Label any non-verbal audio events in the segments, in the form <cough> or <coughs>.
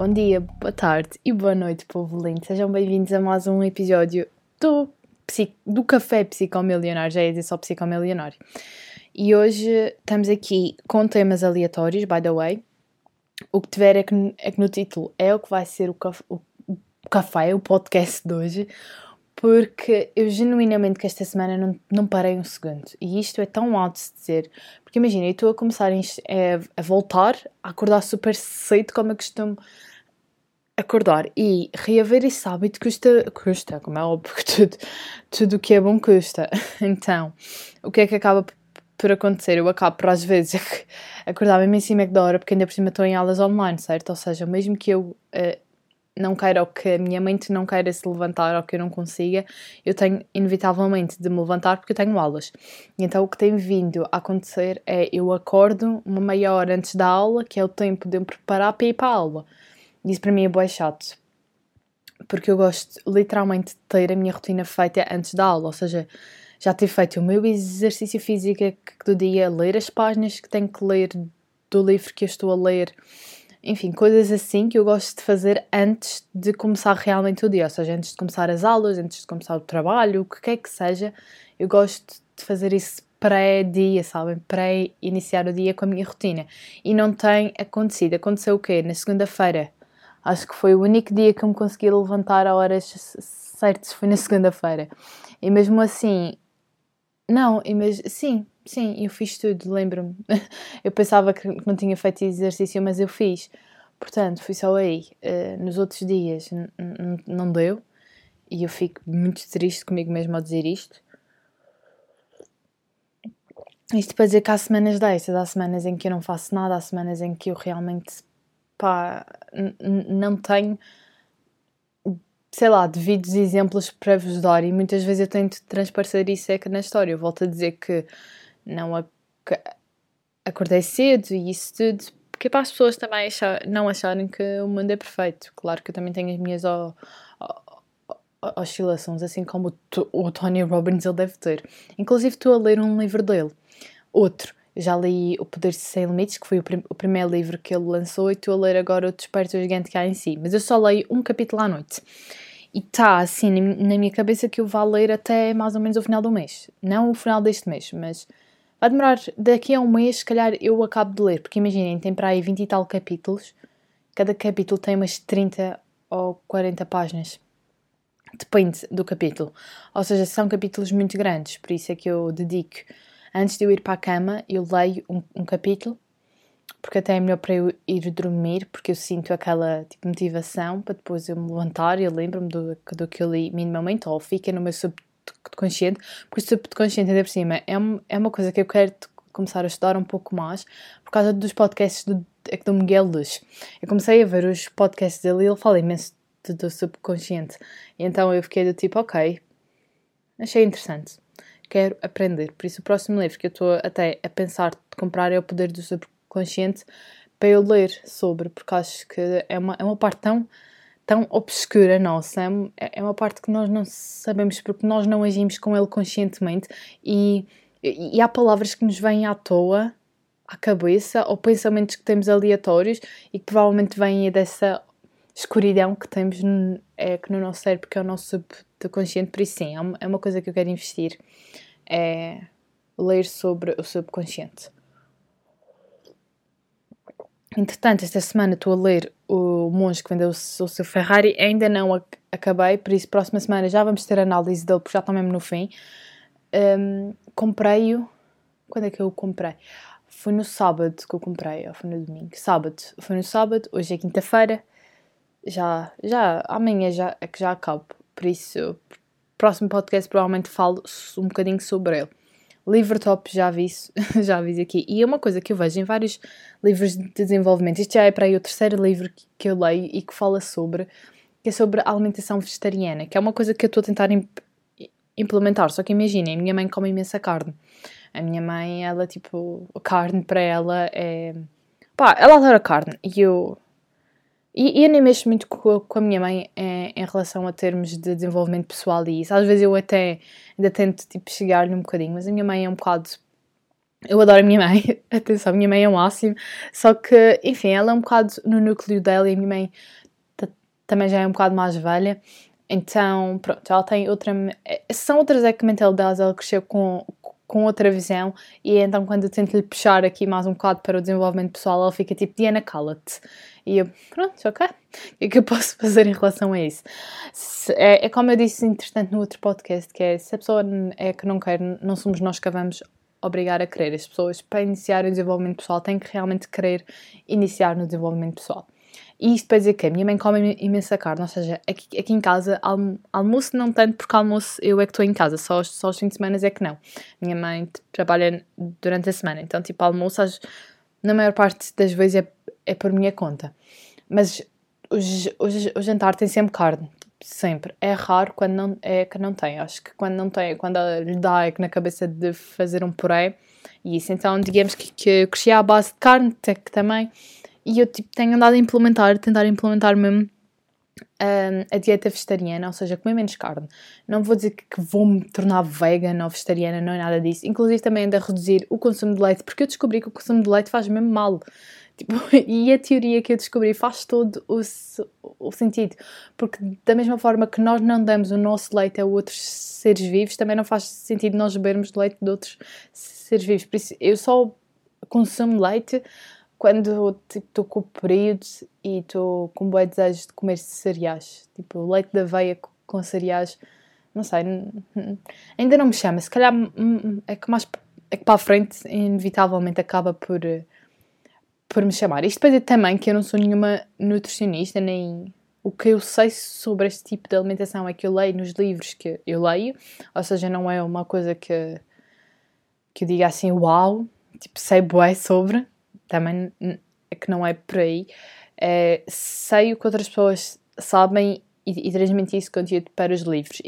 Bom dia, boa tarde e boa noite, povo lindo. Sejam bem-vindos a mais um episódio do, do Café Psicomilionário. Já ia dizer só Psicomilionário. E hoje estamos aqui com temas aleatórios, by the way. O que tiver é que, é que no título é o que vai ser o, caf, o, o café, o podcast de hoje porque eu genuinamente que esta semana não, não parei um segundo. E isto é tão alto de dizer. Porque imagina, eu estou a começar a, a, voltar, a acordar super cedo, como eu costumo acordar. E reaver esse hábito custa, custa, como é óbvio que tudo, tudo que é bom custa. <laughs> Então, o que é que acaba por acontecer? Eu acabo por às vezes <laughs> acordar mesmo em cima da hora, porque ainda por cima estou em aulas online, certo? Ou seja, mesmo que eu. Uh, não queira ou que a minha mente não queira se levantar ou que eu não consiga, eu tenho inevitavelmente de me levantar porque eu tenho aulas. Então o que tem vindo a acontecer é eu acordo uma meia hora antes da aula, que é o tempo de eu me preparar para ir para a aula. Isso para mim é bem chato. Porque eu gosto literalmente de ter a minha rotina feita antes da aula, ou seja, já ter feito o meu exercício físico do dia, ler as páginas que tenho que ler do livro que eu estou a ler, enfim, coisas assim que eu gosto de fazer antes de começar realmente o dia, ou seja, antes de começar as aulas, antes de começar o trabalho, o que quer que seja, eu gosto de fazer isso pré-dia, sabem? Pré-iniciar o dia com a minha rotina. E não tem acontecido. Aconteceu o quê? Na segunda-feira. Acho que foi o único dia que eu me consegui levantar a horas certas, foi na <laughs> segunda-feira. E mesmo assim, não, mas sim, sim, eu fiz tudo, lembro-me. <laughs> eu pensava que não tinha feito exercício, mas eu fiz. Portanto, fui só aí. Uh, nos outros dias não deu e eu fico muito triste comigo mesmo ao dizer isto. Isto para dizer que há semanas dessas, há semanas em que eu não faço nada, há semanas em que eu realmente pá, não tenho sei lá, devidos exemplos para vos dar e muitas vezes eu tento transparecer isso é que na história. Eu volto a dizer que não ac acordei cedo e isso tudo, porque para as pessoas também achar, não acharem que o mundo é perfeito. Claro que eu também tenho as minhas oscilações, assim como o, o Tony Robbins ele deve ter. Inclusive estou a ler um livro dele. Outro, já li O Poder Sem Limites, que foi o, prim o, primeiro livro que ele lançou, e estou a ler agora O Desperto Gigante que em si. Mas eu só leio um capítulo à noite. E está assim na minha cabeça que eu vou ler até mais ou menos o final do mês. Não o final deste mês, mas vai demorar daqui a um mês, se calhar eu acabo de ler. Porque imaginem, tem para aí 20 e tal capítulos. Cada capítulo tem umas 30 ou 40 páginas. Depende do capítulo. Ou seja, são capítulos muito grandes, por isso é que eu dedico antes de eu ir para a cama, eu leio um, um capítulo, porque até é melhor para eu ir dormir, porque eu sinto aquela tipo, motivação para depois eu me levantar e eu lembro-me do, do que eu li minimamente, ou fica no meu subconsciente, porque o subconsciente, ainda por cima, é, uma, é uma coisa que eu quero começar a estudar um pouco mais, por causa dos podcasts do, é do Miguel Luz. Eu comecei a ver os podcasts dele e ele fala imenso do, do subconsciente, e então eu fiquei do tipo, ok, achei interessante quero aprender. Por isso, o próximo livro que eu estou até a pensar de comprar é O Poder do Subconsciente para eu ler sobre, porque acho que é uma, é uma parte tão, tão obscura nossa, é, é uma parte que nós não sabemos porque nós não agimos com ele conscientemente e, e, e há palavras que nos vêm à toa à cabeça ou pensamentos que temos aleatórios e que provavelmente vêm dessa escuridão que temos no, é, que no nosso cérebro, que é o nosso subconsciente, por isso sim, é uma, é uma coisa que eu quero investir é ler sobre o subconsciente. Entretanto, esta semana estou a ler O Monge que Vendeu o Seu Ferrari, ainda não acabei, por isso, próxima semana já vamos ter análise dele, porque já estou mesmo no fim. Um, Comprei-o. Quando é que eu o comprei? Foi no sábado que eu comprei, ou foi no domingo? Sábado. Foi no sábado, hoje é quinta-feira. Já, já, amanhã já, é que já acabo. Por isso, próximo podcast provavelmente falo um bocadinho sobre ele. Livro top, já vi isso, <laughs> já vi aqui. E é uma coisa que eu vejo em vários livros de desenvolvimento. Isto já é para aí o terceiro livro que, eu leio e que fala sobre, que é sobre alimentação vegetariana, que é uma coisa que eu estou a tentar imp implementar. Só que imaginem, a minha mãe come imensa carne. A minha mãe, ela, tipo, carne para ela é. Pá, ela adora carne. E eu e, e eu nem mexo muito com, com a minha mãe em, em, relação a termos de desenvolvimento pessoal e isso. Às vezes eu até ainda tento tipo, chegar-lhe um bocadinho, mas a minha mãe é um bocado Eu adoro a minha mãe, <laughs> atenção, a minha mãe é o máximo, só que, enfim, ela é um bocado no núcleo dela e a minha mãe também já é um bocado mais velha, então, pronto, ela tem outra. Eh, são outras é que mentalidades, ela cresceu com, com outra visão, e então quando eu tento lhe puxar aqui mais um bocado para o desenvolvimento pessoal, ela fica tipo, Diana, cala-te. E eu, pronto, ok. O que é que eu posso fazer em relação a isso? Se, é, é, como eu disse, interessante no outro podcast, que é se a pessoa é que não quer, não somos nós que vamos obrigar a querer. As pessoas, para iniciar o desenvolvimento pessoal, têm que realmente querer iniciar no desenvolvimento pessoal. E isto para dizer que a minha mãe come imensa carne, ou seja, aqui, aqui em casa almo, almoço não tanto porque almoço eu é que estou em casa, só, só os fins de semana é que não. Minha mãe trabalha durante a semana, então tipo almoço na maior parte das vezes é, é por minha conta. Mas o, jantar tem sempre carne, sempre. É raro quando não, é que não tem. Acho que quando não tem, quando lhe dá é que na cabeça de fazer um puré e isso. Então digamos que, que eu cresci à base de carne, que também e eu tipo, tenho andado a implementar, tentar implementar mesmo um, a dieta vegetariana, ou seja, comer menos carne. Não vou dizer que, que vou me tornar vegan ou vegetariana, não é nada disso. Inclusive também ando a reduzir o consumo de leite, porque eu descobri que o consumo de leite faz mesmo mal. <laughs> Tipo, e a teoria que eu descobri faz todo o, o sentido, porque da mesma forma que nós não damos o nosso leite a outros seres vivos, também não faz sentido nós bebermos leite de outros seres vivos. Por isso, eu só consumo leite quando tipo, estou com o período e estou com bom desejo de comer cereais, tipo leite de aveia com cereais, não sei, ainda não me chama, se calhar é que mais é que para a frente inevitavelmente acaba por, por me chamar. Isto para dizer também que eu não sou nenhuma nutricionista, nem o que eu sei sobre este tipo de alimentação é que eu leio nos livros que eu leio, ou seja, não é uma coisa que, que eu diga assim, uau, tipo, sei bué sobre, também é que não é por aí. É, sei o que outras pessoas sabem e, e transmito esse conteúdo para os livros.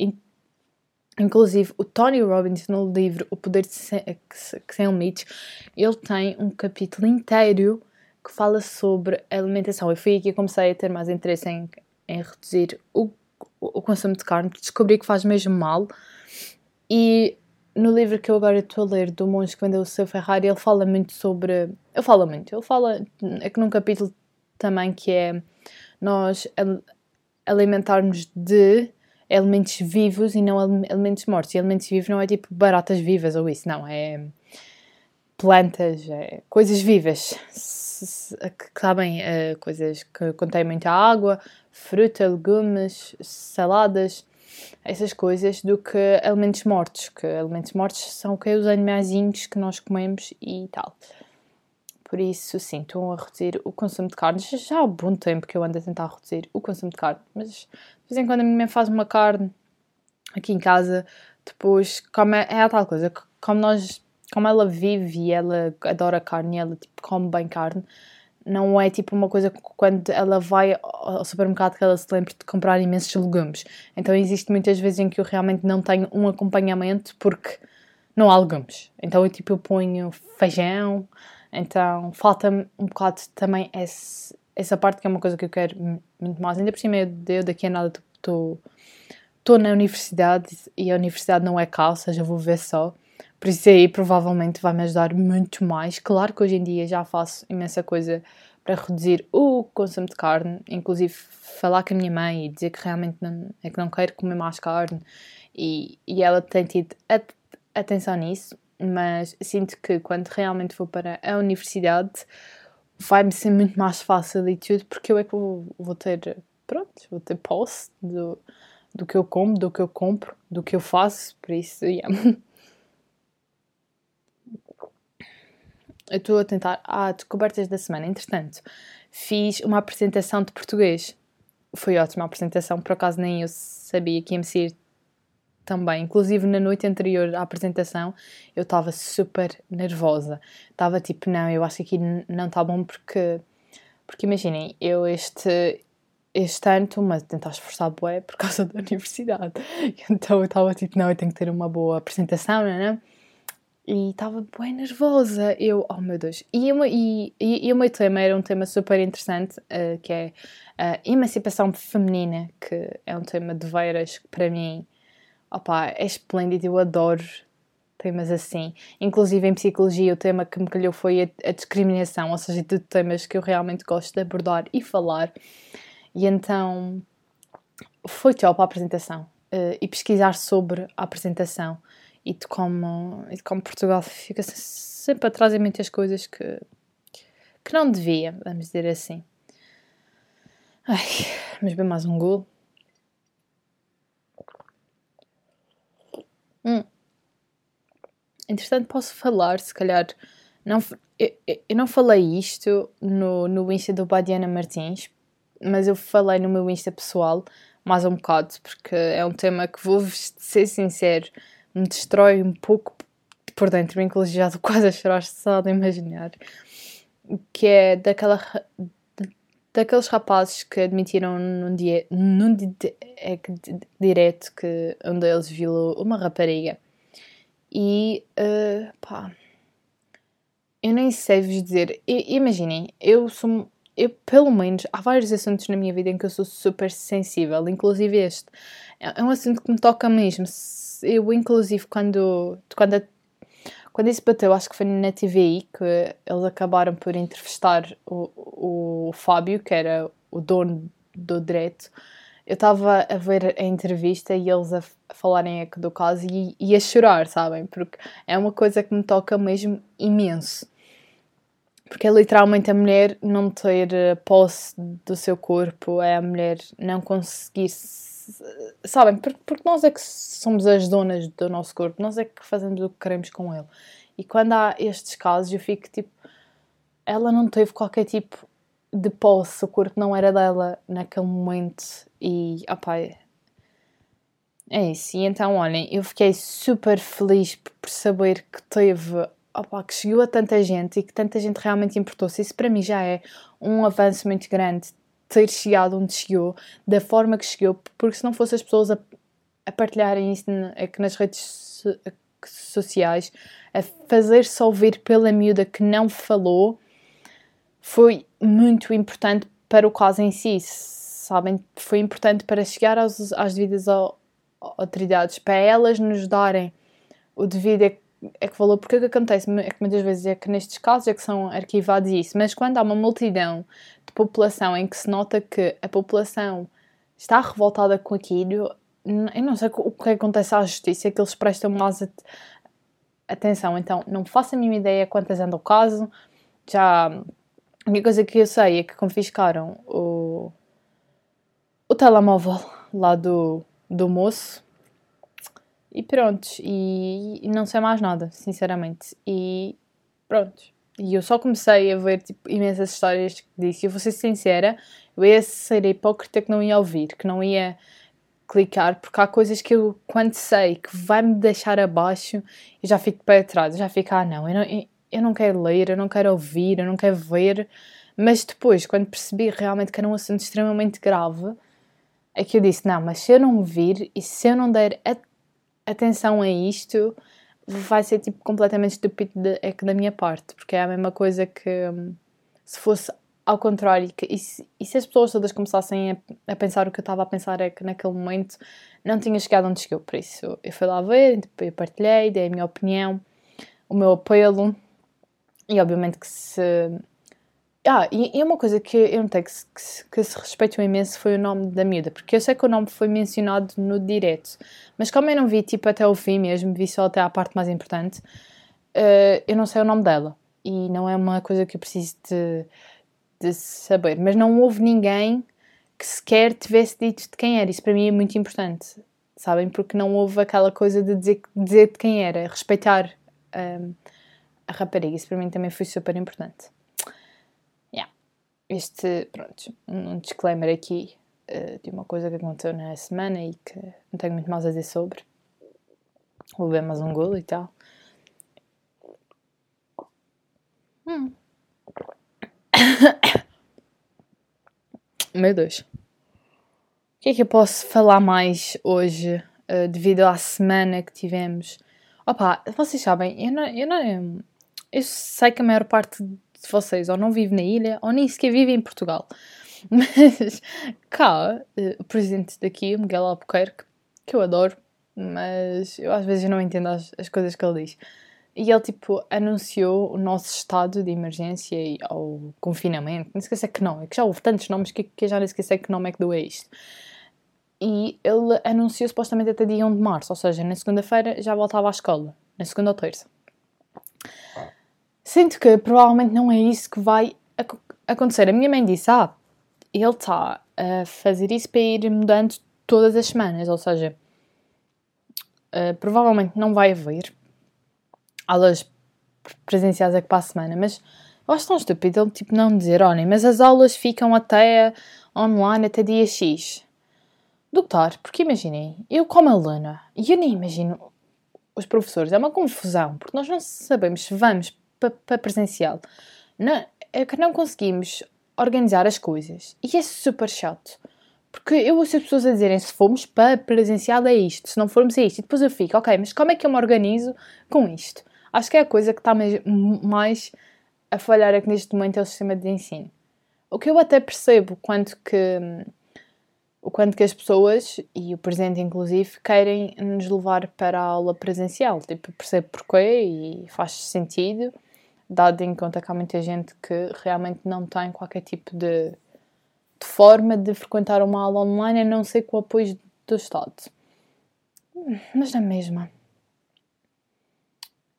Inclusive, o Tony Robbins, no livro O Poder de Sem Limites, ele tem um capítulo inteiro que fala sobre alimentação. Eu fui aqui que comecei a ter mais interesse em, em reduzir o, o consumo de carne, descobri que faz mesmo mal. E no livro que eu agora estou a ler, do monge que vendeu o seu Ferrari, ele fala muito sobre. Ele fala muito, ele fala. É que num capítulo também que é nós alimentarmos de elementos vivos e não elementos mortos. E elementos vivos não é tipo baratas vivas ou isso, não. É plantas, é coisas vivas. Que sabem, é, coisas que contêm muita água, fruta, legumes, saladas essas coisas do que alimentos mortos, que alimentos mortos são que os animaizinhos que nós comemos e tal. Por isso, sim, estou a reduzir o consumo de carne. Já há bom tempo que eu ando a tentar reduzir o consumo de carne, mas de vez em quando a minha mãe faz uma carne aqui em casa, depois, como é, a tal coisa, como nós, como ela vive e ela adora carne ela tipo, come bem carne, não é tipo uma coisa que quando ela vai ao supermercado que ela se lembre de comprar imensos legumes. Então existe muitas vezes em que eu realmente não tenho um acompanhamento porque não há legumes. Então eu tipo eu ponho feijão, então falta-me um bocado também esse, essa parte que é uma coisa que eu quero muito mais. Ainda por cima eu daqui a nada estou na universidade e a universidade não é cá, ou seja, vou ver só. Por isso aí provavelmente vai me ajudar muito mais. Claro que hoje em dia já faço imensa coisa para reduzir o consumo de carne, inclusive falar com a minha mãe e dizer que realmente não, é que não quero comer mais carne e, e ela tem tido atenção nisso, mas sinto que quando realmente vou para a universidade vai-me ser muito mais fácil e tudo porque eu é que vou, vou ter, pronto, vou ter posse do, do que eu como, do que eu compro, do que eu faço, por isso, yeah. <laughs> eu estou a tentar. Ah, descobertas da semana. Entretanto, fiz uma apresentação de português. Foi ótima a apresentação, por acaso nem eu sabia que ia me sair também. Inclusive, na noite anterior à apresentação, eu estava super nervosa. Estava tipo, não, eu acho que aqui não está bom porque. Porque imaginem, eu este, este ano a tentar esforçar bué por causa da <laughs> universidade. Então eu estava tipo, não, eu tenho que ter uma boa apresentação, não é? E estava bem nervosa. Eu, oh meu Deus. E, uma, e, e, e o meu tema era um tema super interessante, uh, que é a emancipação feminina, que é um tema de veiras que para mim opa, é esplêndido. Eu adoro temas assim. Inclusive em psicologia, o tema que me calhou foi a, a discriminação, ou seja, de temas que eu realmente gosto de abordar e falar. E então foi top a apresentação uh, e pesquisar sobre a apresentação e de como, e de como Portugal fica sempre atrás em muitas coisas que, que não devia, vamos dizer assim. Ai, mas bem mais um gol. Hum. Entretanto, posso falar, se calhar. Não, eu, eu não falei isto no, no Insta do Badiana Martins, mas eu falei no meu Insta pessoal mais um bocado, porque é um tema que, vou ser sincero, me destrói um pouco por dentro, já estou <laughs> quase a chorar só de imaginar, que é daquela, daqueles rapazes que admitiram num, dia, num di, é, direto que um deles violou uma rapariga. E, uh, pá, eu nem sei vos dizer, imaginem, eu sou eu, pelo menos, há vários assuntos na minha vida em que eu sou super sensível, inclusive este. É, é um assunto que me toca mesmo. Eu, inclusive, quando, quando, quando isso bateu, acho que foi na TVI, que eles acabaram por entrevistar o, o Fábio, que era o dono do direito. Eu estava a ver a entrevista e eles a, a falarem do caso e, e a chorar, sabem? Porque é uma coisa que me toca mesmo imenso. Porque é literalmente a mulher não ter eh, posse do seu corpo, é a mulher não conseguir. Sabem? Porque, nós é que somos as donas do nosso corpo, nós é que fazemos o que queremos com ele. E quando há estes casos, eu fico tipo. Ela não teve qualquer tipo de posse, o corpo não era dela naquele momento. E, opá, é isso. E então, olhem, eu fiquei super feliz por saber que teve opa, que chegou a tanta gente e que tanta gente realmente importou-se. Isso para mim já é um avanço muito grande ter chegado onde chegou, da forma que chegou, porque se não fossem as pessoas a, a partilharem isso é nas redes sociais, a fazer-se ouvir pela miúda que não falou, foi muito importante para o caso em si, sabem? Foi importante para chegar aos, às devidas autoridades, para elas nos darem o devido é que falou, porque o que acontece? É que muitas vezes é que nestes casos é que são arquivados isso, mas quando há uma multidão de população em que se nota que a população está revoltada com aquilo, eu não sei o que acontece à justiça, é que eles prestam mais atenção, então não faço a mínima ideia quantas andam o caso, já a única coisa que eu sei é que confiscaram o, o telemóvel lá do, do moço e pronto, e, e, não sei mais nada, sinceramente. E pronto. E eu só comecei a ver tipo, imensas histórias que disse. E eu vou ser sincera, eu ia ser hipócrita que não ia ouvir, que não ia clicar, porque há coisas que eu, quando sei que vai me deixar abaixo, eu já fico para trás, eu já fico, ah, não, eu não, eu não quero ler, eu não quero ouvir, eu não quero ver. Mas depois, quando percebi realmente que era um assunto extremamente grave, é que eu disse: não, mas se eu não vir e se eu não der a atenção a isto vai ser tipo completamente estúpido de, é que da minha parte, porque é a mesma coisa que hum, se fosse ao contrário, que, e, se, e se as pessoas todas começassem a, a, pensar o que eu estava a pensar é que naquele momento não tinha chegado onde chegou, por isso eu fui lá ver, depois eu partilhei, dei a minha opinião, o meu apelo e obviamente que se ah, e, e uma coisa que eu notei que, que, que se respeitou imenso foi o nome da miúda, porque eu sei que o nome foi mencionado no direto, mas como eu não vi tipo até o fim mesmo, vi só até a parte mais importante, uh, eu não sei o nome dela. E não é uma coisa que eu preciso de, de saber. Mas não houve ninguém que sequer tivesse dito de quem era. Isso para mim é muito importante, sabem? Porque não houve aquela coisa de dizer, dizer de quem era, respeitar um, ehm, a rapariga. Isso para mim também foi super importante este, pronto, um disclaimer aqui uh, de uma coisa que aconteceu na semana e que não tenho muito mais a dizer sobre. Vou ver mais um golo e tal. Hum. <coughs> Meu Deus. O que é que eu posso falar mais hoje, uh, devido à semana que tivemos? Opa, vocês sabem, eu não, eu não. Eu sei que a maior parte de vocês ou não vive na ilha ou nem sequer vive em Portugal. <laughs> Mas cá, eh, o presidente daqui, Miguel Albuquerque, que eu adoro, mas eu às vezes não entendo as, as coisas que ele diz. E ele, tipo, anunciou o nosso estado de emergência e, ou confinamento. Não esqueci que não, é que já houve tantos nomes que, que já não esqueci que nome é que deu a isto. E ele anunciou supostamente até dia 1 de março, ou seja, na segunda-feira já voltava à escola, na segunda ou terça. Sinto que provavelmente não é isso que vai ac acontecer. A minha mãe disse: Ah, ele está a fazer isso para ir mudando todas as semanas, ou seja, uh, provavelmente não vai haver aulas presenciais aqui para a semana, mas eu acho tão estúpido ele tipo, não dizer, olhem, mas as aulas ficam até online até dia X. Doutor, porque imaginem, eu como aluna, e eu nem imagino os professores, é uma confusão, porque nós não sabemos se vamos para pa presencial. Não, é que não conseguimos organizar as coisas. E é super chato. Porque eu ouço as pessoas a dizerem se fomos para presencial é isto, se não formos é isto. E depois eu fico, ok, mas como é que eu me organizo com isto? Acho que é a coisa que está mais a falhar aqui neste momento é o sistema de ensino. O que eu até percebo quanto que o quanto que as pessoas, e o presente inclusive, querem nos levar para a aula presencial. Tipo, percebo porquê e faz sentido, dado em conta que há muita gente que realmente não tem qualquer tipo de, de forma de frequentar uma aula online a não ser com o apoio do Estado. Mas na mesma.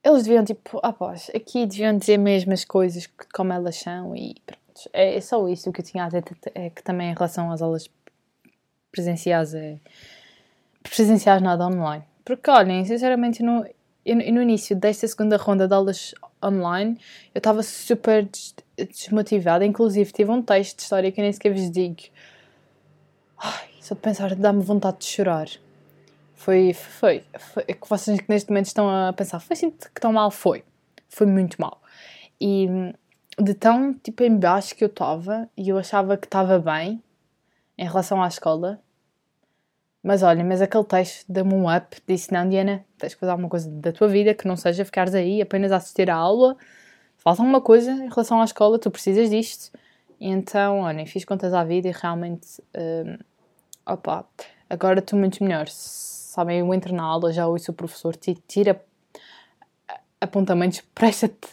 Eles deviam, tipo, após, ah, aqui deviam dizer mesmo as coisas como elas são e pronto. É, é só isso que eu tinha a dizer, é que também em relação às aulas presenciais é presenciais nada online. Porque olhem, sinceramente, no, no início desta segunda ronda de aulas online, eu estava super desmotivada. Inclusive, tive um texto de história que eu nem sequer vos digo. Ai, só de pensar, dá-me vontade de chorar. Foi, foi, foi, é que vocês que neste momento estão a pensar, foi assim que tão mal? Foi. Foi muito mal. E de tão, tipo, em baixo que eu estava, e eu achava que estava bem, em relação à escola. Mas olha, mas aquele texto deu-me um up, disse: Não, Diana, tens que fazer alguma coisa da tua vida que não seja ficares aí apenas a assistir à aula. Falta alguma coisa em relação à escola, tu precisas disto. E então, olha, fiz contas à vida e realmente, um, opa, agora estou muito melhor. Sabem, eu entro na aula, já ouço o professor, tira apontamentos, <laughs> presta-te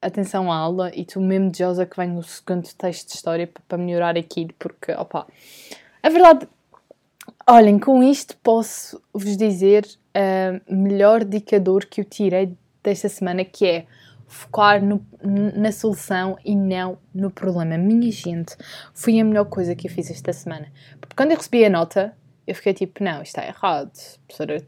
atenção à aula e tu mesmo desejosa que venha o segundo texto de história para melhorar aquilo, porque, opa, a verdade, olhem, com isto posso vos dizer uh, melhor indicador que eu tirei desta semana, que é focar no, na solução e não no problema. Minha gente, foi a melhor coisa que eu fiz esta semana. Porque quando eu recebi a nota, eu fiquei tipo, não, isto está errado, a professora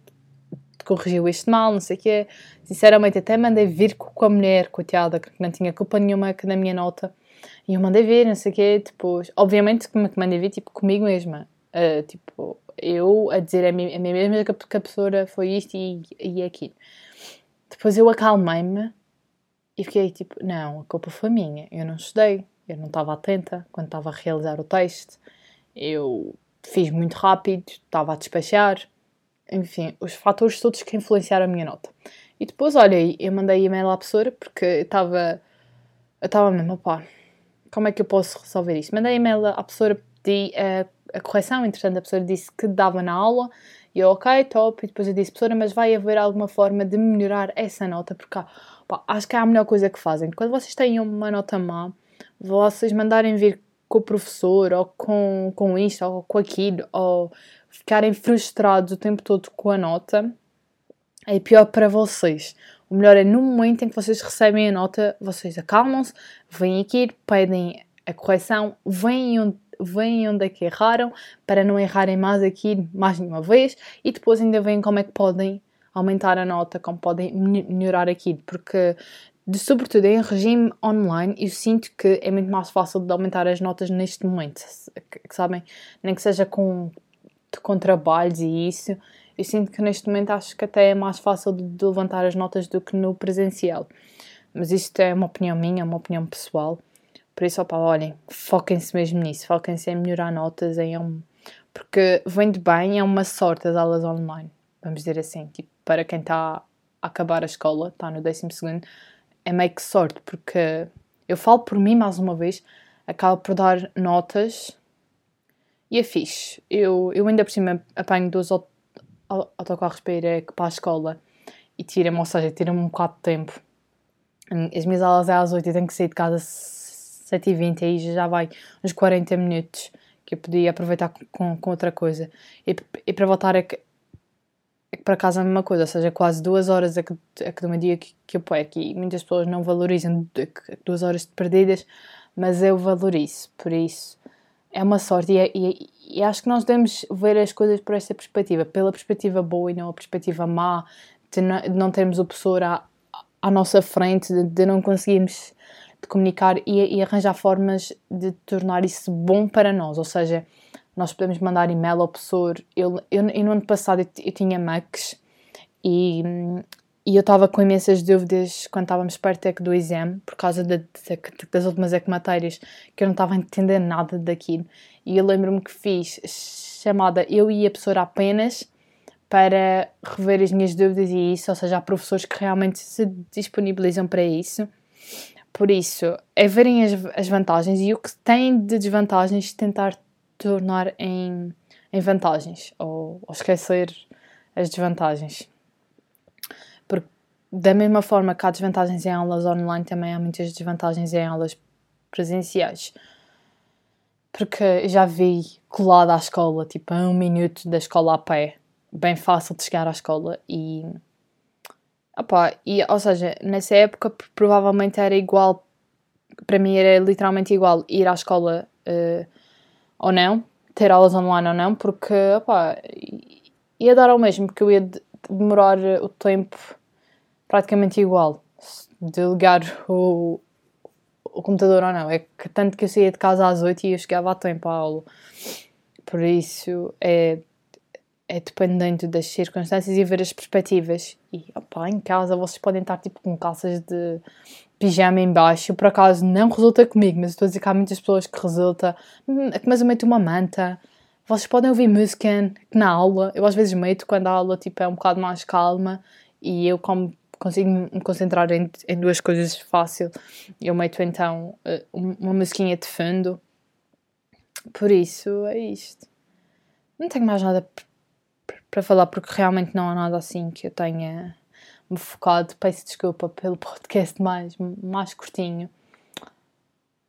corrigiu isto mal, não sei o quê. Sinceramente, até mandei vir com a mulher, coitada, que não tinha culpa nenhuma na minha nota. E eu mandei vir, não sei o quê, depois... Obviamente que mandei vir, tipo, comigo mesma. Uh, tipo, eu a dizer a mim, mesma que a, que a professora foi isto e, e aquilo. Depois eu acalmei-me e fiquei tipo, não, a culpa foi minha. Eu não estudei, eu não estava atenta quando estava a realizar o texto. Eu fiz muito rápido, estava a despachar enfim, os fatores todos que influenciaram a minha nota. E depois, olha, eu mandei e-mail à professora porque estava, eu estava mesmo, pá, como é que eu posso resolver isto? Mandei e-mail à professora, pedi a, a correção, entretanto a professora disse que dava na aula, e eu, ok, top, e depois eu disse, professora, mas vai haver alguma forma de melhorar essa nota, porque pá, acho que é a melhor coisa que fazem. Quando vocês têm uma nota má, vocês mandarem vir com o professor, ou com, com isto, ou com aquilo, ou ficarem frustrados o tempo todo com a nota, é pior para vocês. O melhor é no momento em que vocês recebem a nota, vocês acalmam-se, vêm aqui, pedem a correção, veem onde, veem onde é que erraram, para não errarem mais aqui mais nenhuma vez, e depois ainda veem como é que podem aumentar a nota, como podem melhorar aqui, porque de, sobretudo em regime online, eu sinto que é muito mais fácil de aumentar as notas neste momento, que, que sabem, nem que seja com com trabalhos e isso, eu sinto que neste momento acho que até é mais fácil de, de levantar as notas do que no presencial. Mas isto é uma opinião minha, é uma opinião pessoal. Por isso, opa, olhem, foquem-se mesmo nisso, foquem-se em melhorar notas, em um... porque vem de bem, é uma sorte as aulas online, vamos dizer assim, tipo, para quem está a acabar a escola, está no décimo segundo, é meio que sorte, porque eu falo por mim mais uma vez, acabo por dar notas e é fixe. Eu, eu ainda por cima apanho ou, autocarros para ir para a escola e tira-me, ou seja, tira-me um bocado de tempo. As minhas aulas é às 8 e tenho que sair de casa 7h20 e aí já vai uns 40 minutos que eu podia aproveitar com, com outra coisa. E, e para voltar é que, é que para casa é a mesma coisa, ou seja, quase duas horas é que, é que de um dia que, que eu perco e muitas pessoas não valorizam duas horas perdidas, mas eu valorizo, por isso é uma sorte e, é, e, e, acho que nós devemos ver as coisas por esta perspectiva, pela perspectiva boa e não a perspectiva má, de não, de não termos o professor à, à nossa frente, de, de não conseguirmos de comunicar e, e, arranjar formas de tornar isso bom para nós, ou seja, nós podemos mandar e-mail ao professor. Eu, eu, eu no ano passado eu, eu tinha Macs e, e eu estava com imensas dúvidas quando estávamos perto do exame, por causa de, de, das últimas matérias, que eu não estava a entender nada daquilo. E eu lembro-me que fiz chamada eu e a professora apenas para rever as minhas dúvidas e isso, ou seja, há professores que realmente se disponibilizam para isso. Por isso, é verem as, as vantagens e o que tem de desvantagens tentar tornar em, em vantagens ou, ou esquecer as desvantagens. Porque, da mesma forma que há desvantagens em aulas online, também há muitas desvantagens em aulas presenciais. Porque já vi colado à escola, tipo a um minuto da escola a pé, bem fácil de chegar à escola e. Opa, e, ou seja, nessa época provavelmente era igual, para mim era literalmente igual ir à escola uh, ou não, ter aulas online ou não, porque opa, ia dar ao mesmo, porque eu ia demorar o tempo praticamente igual de ligar o, o computador ou não. É que tanto que eu saía de casa às 8 e eu chegava a tempo à aula. Por isso é é dependente das circunstâncias e ver as perspectivas. E opa, em casa vocês podem estar tipo com calças de pijama em baixo. Por acaso não resulta comigo, mas estou a dizer que há muitas pessoas que resulta. Hum, mas eu meto uma manta. Vocês podem ouvir música na aula. Eu às vezes meto quando a aula tipo, é um bocado mais calma e eu como consigo me concentrar em, em duas coisas fácil. Eu meto então eh, uma musiquinha de fundo. Por isso é isto. Não tenho mais nada para falar, porque realmente não há nada assim que eu tenha me focado. Peço desculpa pelo <laughs> podcast mais, mais curtinho.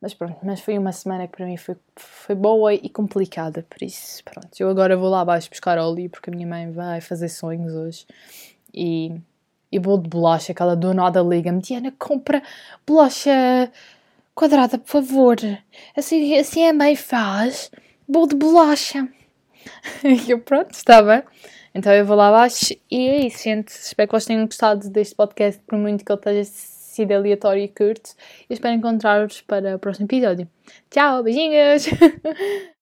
Mas pronto, mas foi uma semana que para mim foi, foi boa e complicada, por isso, pronto. Eu agora vou lá abaixo buscar óleo, porque a minha mãe vai fazer sonhos hoje. E, e bolo de bolacha, que ela do nada liga-me, Diana, compra bolacha quadrada, por favor. Assim, assim a mãe faz bolo de bolacha. <laughs> e eu, pronto, está bem. Então eu vou lá abaixo e é isso, gente. Espero que vocês tenham gostado deste podcast, por muito que ele tenha sido aleatório e curto. E espero encontrar-vos para o próximo episódio. Tchau, beijinhos! <laughs>